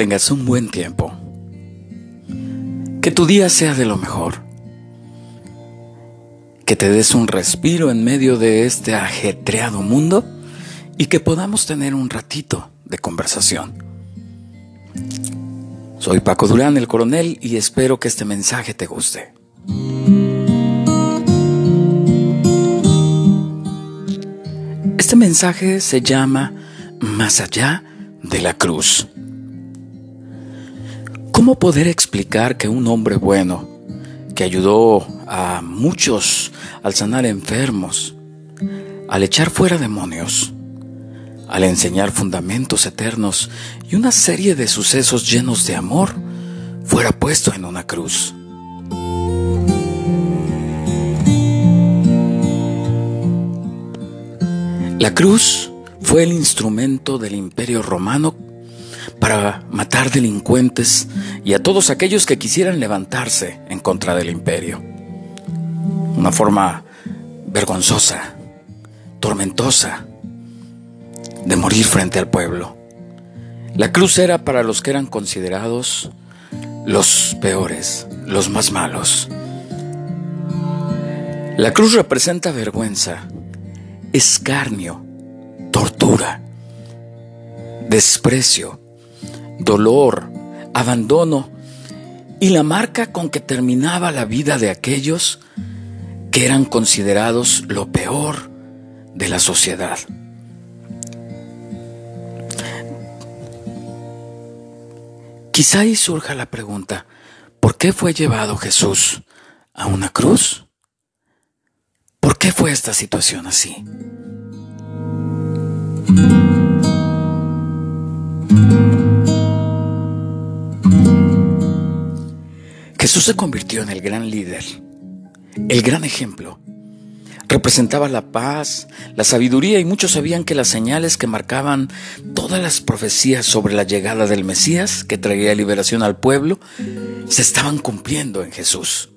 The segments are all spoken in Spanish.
Tengas un buen tiempo. Que tu día sea de lo mejor. Que te des un respiro en medio de este ajetreado mundo y que podamos tener un ratito de conversación. Soy Paco Durán, el coronel, y espero que este mensaje te guste. Este mensaje se llama Más allá de la cruz. ¿Cómo poder explicar que un hombre bueno, que ayudó a muchos al sanar enfermos, al echar fuera demonios, al enseñar fundamentos eternos y una serie de sucesos llenos de amor, fuera puesto en una cruz? La cruz fue el instrumento del imperio romano para matar delincuentes y a todos aquellos que quisieran levantarse en contra del imperio. Una forma vergonzosa, tormentosa, de morir frente al pueblo. La cruz era para los que eran considerados los peores, los más malos. La cruz representa vergüenza, escarnio, tortura, desprecio, dolor, abandono y la marca con que terminaba la vida de aquellos que eran considerados lo peor de la sociedad. Quizá ahí surja la pregunta, ¿por qué fue llevado Jesús a una cruz? ¿Por qué fue esta situación así? Jesús se convirtió en el gran líder, el gran ejemplo. Representaba la paz, la sabiduría y muchos sabían que las señales que marcaban todas las profecías sobre la llegada del Mesías que traería liberación al pueblo se estaban cumpliendo en Jesús.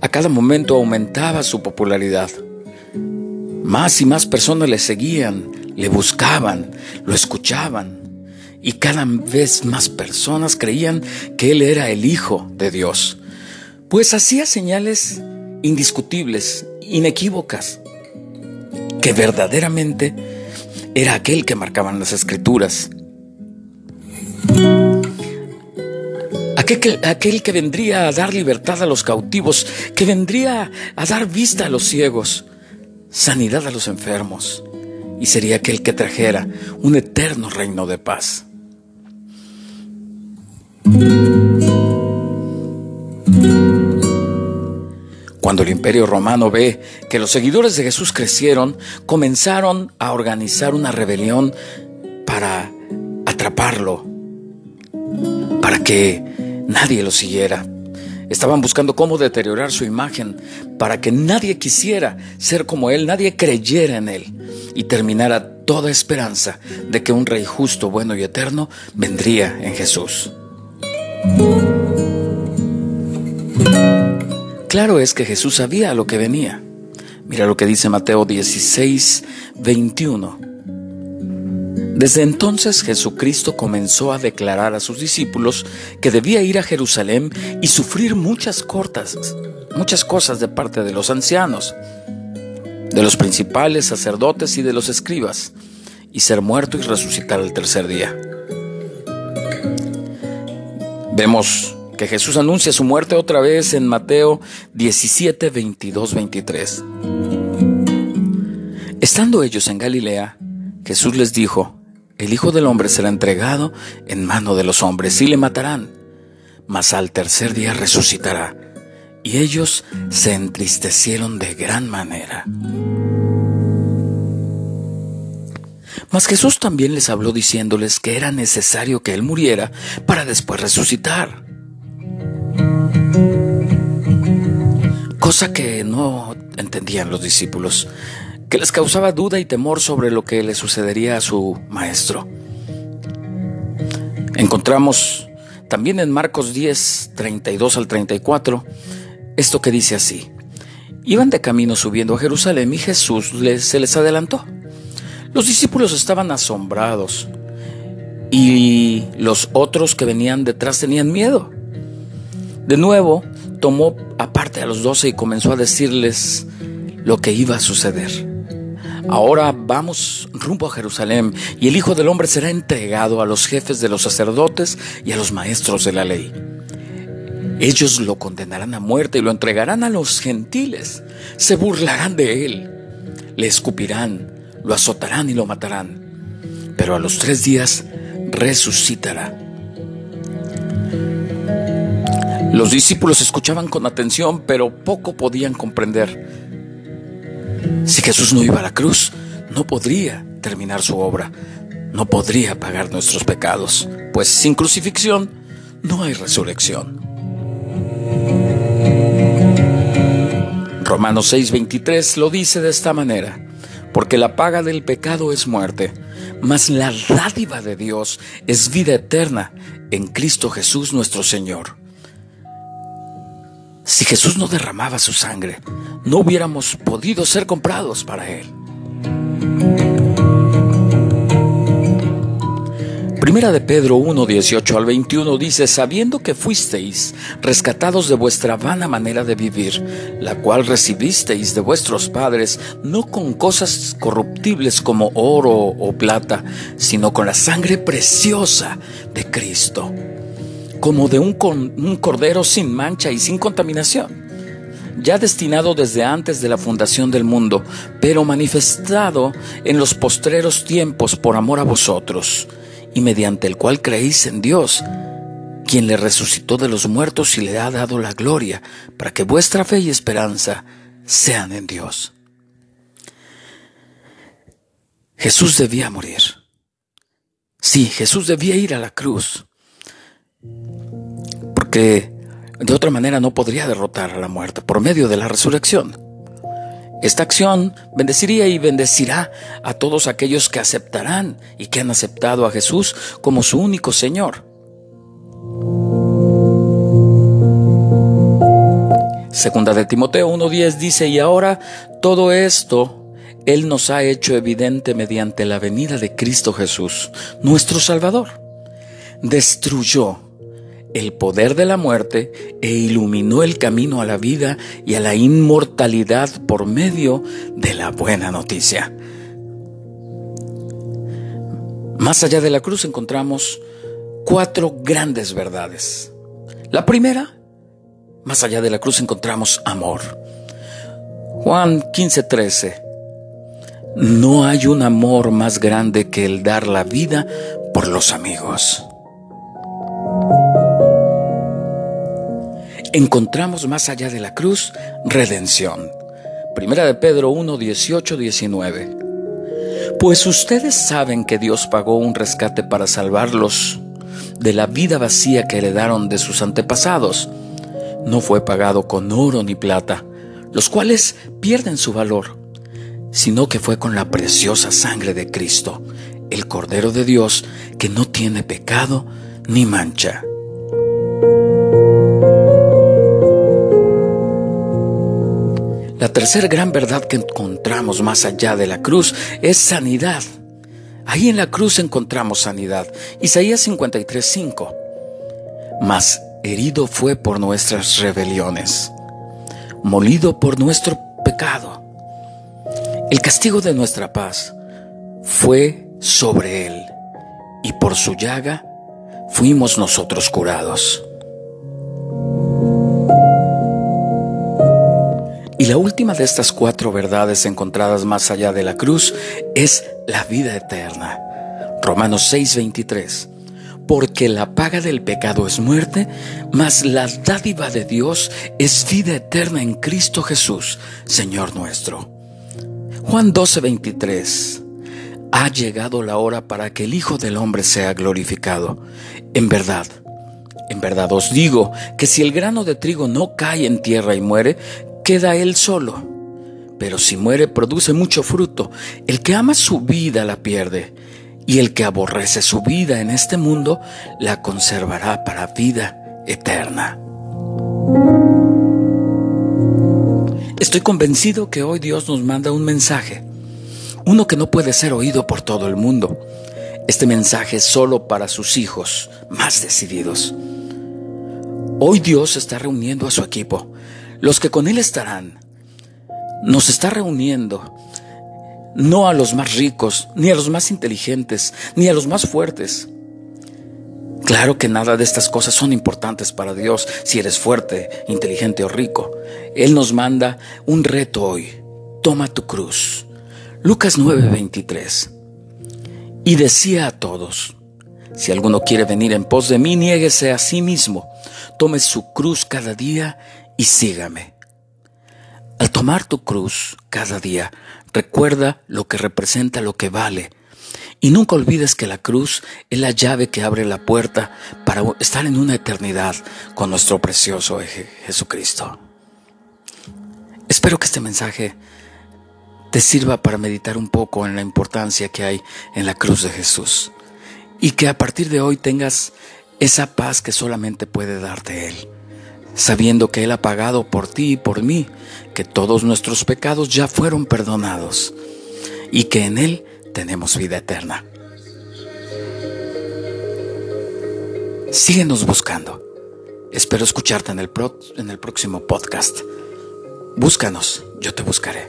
A cada momento aumentaba su popularidad. Más y más personas le seguían, le buscaban, lo escuchaban. Y cada vez más personas creían que Él era el Hijo de Dios, pues hacía señales indiscutibles, inequívocas, que verdaderamente era aquel que marcaban las escrituras. Aquel, aquel, que vendría a dar libertad a los cautivos, que vendría a dar vista a los ciegos, sanidad a los enfermos, y sería aquel que trajera un eterno reino de paz. Cuando el imperio romano ve que los seguidores de Jesús crecieron, comenzaron a organizar una rebelión para atraparlo, para que nadie lo siguiera. Estaban buscando cómo deteriorar su imagen para que nadie quisiera ser como él, nadie creyera en él y terminara toda esperanza de que un rey justo, bueno y eterno vendría en Jesús. Claro es que Jesús sabía a lo que venía. Mira lo que dice Mateo 16, 21. Desde entonces Jesucristo comenzó a declarar a sus discípulos que debía ir a Jerusalén y sufrir muchas cortas, muchas cosas de parte de los ancianos, de los principales sacerdotes y de los escribas, y ser muerto y resucitar el tercer día. Vemos que Jesús anuncia su muerte otra vez en Mateo 17, 22, 23. Estando ellos en Galilea, Jesús les dijo, el Hijo del Hombre será entregado en mano de los hombres y le matarán, mas al tercer día resucitará. Y ellos se entristecieron de gran manera. Mas Jesús también les habló diciéndoles que era necesario que Él muriera para después resucitar. Cosa que no entendían los discípulos que les causaba duda y temor sobre lo que le sucedería a su maestro. Encontramos también en Marcos 10, 32 al 34, esto que dice así. Iban de camino subiendo a Jerusalén y Jesús se les adelantó. Los discípulos estaban asombrados y los otros que venían detrás tenían miedo. De nuevo, tomó aparte a los doce y comenzó a decirles lo que iba a suceder. Ahora vamos rumbo a Jerusalén y el Hijo del Hombre será entregado a los jefes de los sacerdotes y a los maestros de la ley. Ellos lo condenarán a muerte y lo entregarán a los gentiles. Se burlarán de él, le escupirán, lo azotarán y lo matarán. Pero a los tres días resucitará. Los discípulos escuchaban con atención, pero poco podían comprender. Si Jesús no iba a la cruz, no podría terminar su obra, no podría pagar nuestros pecados, pues sin crucifixión no hay resurrección. Romanos 6:23 lo dice de esta manera, porque la paga del pecado es muerte, mas la dádiva de Dios es vida eterna en Cristo Jesús nuestro Señor. Si Jesús no derramaba su sangre, no hubiéramos podido ser comprados para Él. Primera de Pedro 1, 18 al 21 dice, sabiendo que fuisteis rescatados de vuestra vana manera de vivir, la cual recibisteis de vuestros padres, no con cosas corruptibles como oro o plata, sino con la sangre preciosa de Cristo como de un, cordero sin mancha y sin contaminación, ya destinado desde antes de la fundación del mundo, pero manifestado en los postreros tiempos por amor a vosotros, y mediante el cual creéis en Dios, quien le resucitó de los muertos y le ha dado la gloria, para que vuestra fe y esperanza sean en Dios. Jesús debía morir. Sí, Jesús debía ir a la cruz porque de otra manera no podría derrotar a la muerte por medio de la resurrección. Esta acción bendeciría y bendecirá a todos aquellos que aceptarán y que han aceptado a Jesús como su único Señor. Segunda de Timoteo 1.10 dice, y ahora todo esto Él nos ha hecho evidente mediante la venida de Cristo Jesús, nuestro Salvador. Destruyó el poder de la muerte e iluminó el camino a la vida y a la inmortalidad por medio de la buena noticia. Más allá de la cruz encontramos cuatro grandes verdades. La primera, más allá de la cruz encontramos amor. Juan 15:13. No hay un amor más grande que el dar la vida por los amigos. Encontramos más allá de la cruz redención. Primera de Pedro 1, 18, 19. Pues ustedes saben que Dios pagó un rescate para salvarlos de la vida vacía que heredaron de sus antepasados. No fue pagado con oro ni plata, los cuales pierden su valor, sino que fue con la preciosa sangre de Cristo, el Cordero de Dios, que no tiene pecado ni mancha. La tercera gran verdad que encontramos más allá de la cruz es sanidad. Ahí en la cruz encontramos sanidad. Isaías 53:5. Mas herido fue por nuestras rebeliones, molido por nuestro pecado. El castigo de nuestra paz fue sobre él, y por su llaga fuimos nosotros curados. Y la última de estas cuatro verdades encontradas más allá de la cruz es la vida eterna. Romanos 6:23. Porque la paga del pecado es muerte, mas la dádiva de Dios es vida eterna en Cristo Jesús, Señor nuestro. Juan 12:23. Ha llegado la hora para que el Hijo del Hombre sea glorificado. En verdad, en verdad os digo que si el grano de trigo no cae en tierra y muere, queda él solo. Pero si muere produce mucho fruto. El que ama su vida la pierde, y el que aborrece su vida en este mundo la conservará para vida eterna. Estoy convencido que hoy Dios nos manda un mensaje, uno que no puede ser oído por todo el mundo. Este mensaje es solo para sus hijos más decididos. Hoy Dios está reuniendo a su equipo, los que con Él estarán. Nos está reuniendo no a los más ricos, ni a los más inteligentes, ni a los más fuertes. Claro que nada de estas cosas son importantes para Dios si eres fuerte, inteligente o rico. Él nos manda un reto hoy. Toma tu cruz. Lucas 9:23. Y decía a todos, si alguno quiere venir en pos de mí, niéguese a sí mismo, tome su cruz cada día y sígame. Al tomar tu cruz cada día, recuerda lo que representa lo que vale. Y nunca olvides que la cruz es la llave que abre la puerta para estar en una eternidad con nuestro precioso Jesucristo. Espero que este mensaje te sirva para meditar un poco en la importancia que hay en la cruz de Jesús y que a partir de hoy tengas esa paz que solamente puede darte Él sabiendo que Él ha pagado por ti y por mí, que todos nuestros pecados ya fueron perdonados y que en Él tenemos vida eterna. Síguenos buscando. Espero escucharte en el, en el próximo podcast. Búscanos, yo te buscaré.